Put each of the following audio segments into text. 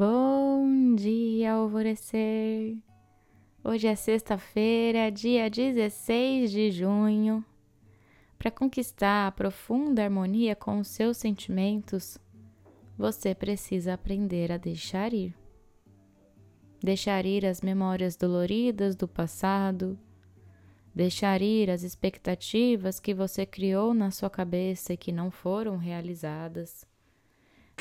Bom dia, alvorecer! Hoje é sexta-feira, dia 16 de junho. Para conquistar a profunda harmonia com os seus sentimentos, você precisa aprender a deixar ir. Deixar ir as memórias doloridas do passado, deixar ir as expectativas que você criou na sua cabeça e que não foram realizadas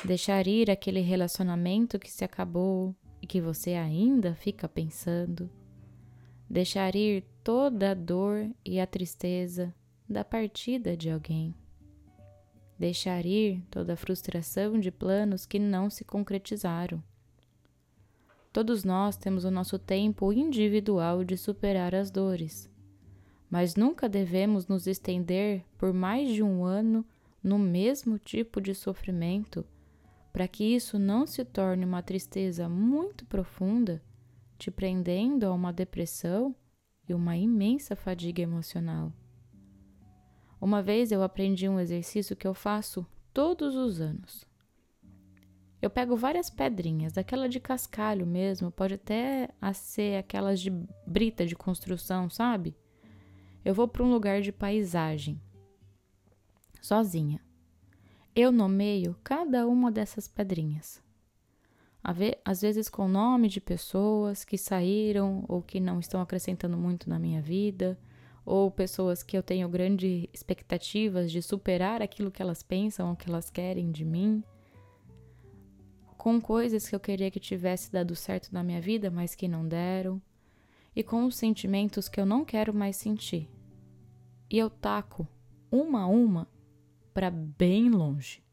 Deixar ir aquele relacionamento que se acabou e que você ainda fica pensando. Deixar ir toda a dor e a tristeza da partida de alguém. Deixar ir toda a frustração de planos que não se concretizaram. Todos nós temos o nosso tempo individual de superar as dores, mas nunca devemos nos estender por mais de um ano no mesmo tipo de sofrimento para que isso não se torne uma tristeza muito profunda, te prendendo a uma depressão e uma imensa fadiga emocional. Uma vez eu aprendi um exercício que eu faço todos os anos. Eu pego várias pedrinhas, daquela de cascalho mesmo, pode até ser aquelas de brita de construção, sabe? Eu vou para um lugar de paisagem, sozinha eu nomeio cada uma dessas pedrinhas. Às vezes com nome de pessoas que saíram ou que não estão acrescentando muito na minha vida, ou pessoas que eu tenho grandes expectativas de superar aquilo que elas pensam ou que elas querem de mim, com coisas que eu queria que tivesse dado certo na minha vida, mas que não deram, e com os sentimentos que eu não quero mais sentir. E eu taco uma a uma para bem longe.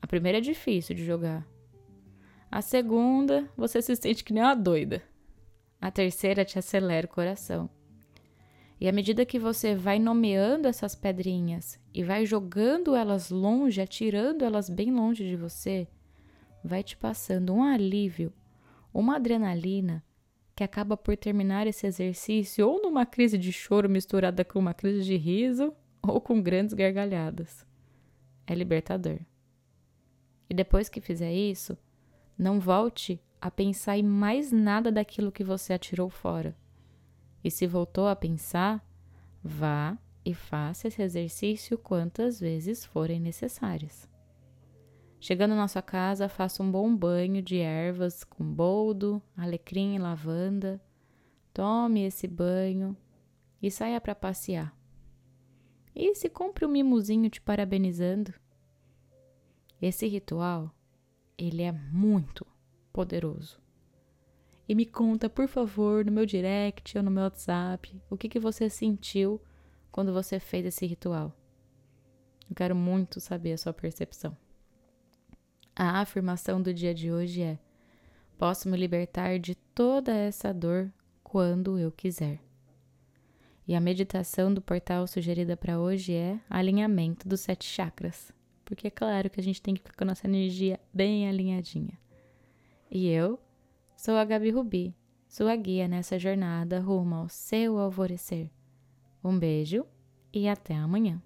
A primeira é difícil de jogar. A segunda, você se sente que nem uma doida. A terceira te acelera o coração. E à medida que você vai nomeando essas pedrinhas e vai jogando elas longe, atirando elas bem longe de você, vai te passando um alívio, uma adrenalina que acaba por terminar esse exercício ou numa crise de choro misturada com uma crise de riso, ou com grandes gargalhadas. É libertador. E depois que fizer isso, não volte a pensar em mais nada daquilo que você atirou fora. E se voltou a pensar, vá e faça esse exercício quantas vezes forem necessárias. Chegando na sua casa, faça um bom banho de ervas com boldo, alecrim e lavanda. Tome esse banho e saia para passear. E se compre um mimozinho te parabenizando. Esse ritual, ele é muito poderoso. E me conta, por favor, no meu direct ou no meu WhatsApp, o que, que você sentiu quando você fez esse ritual. Eu quero muito saber a sua percepção. A afirmação do dia de hoje é: posso me libertar de toda essa dor quando eu quiser. E a meditação do portal sugerida para hoje é alinhamento dos sete chakras. Porque é claro que a gente tem que ficar com a nossa energia bem alinhadinha. E eu sou a Gabi Rubi, sua guia nessa jornada rumo ao seu alvorecer. Um beijo e até amanhã.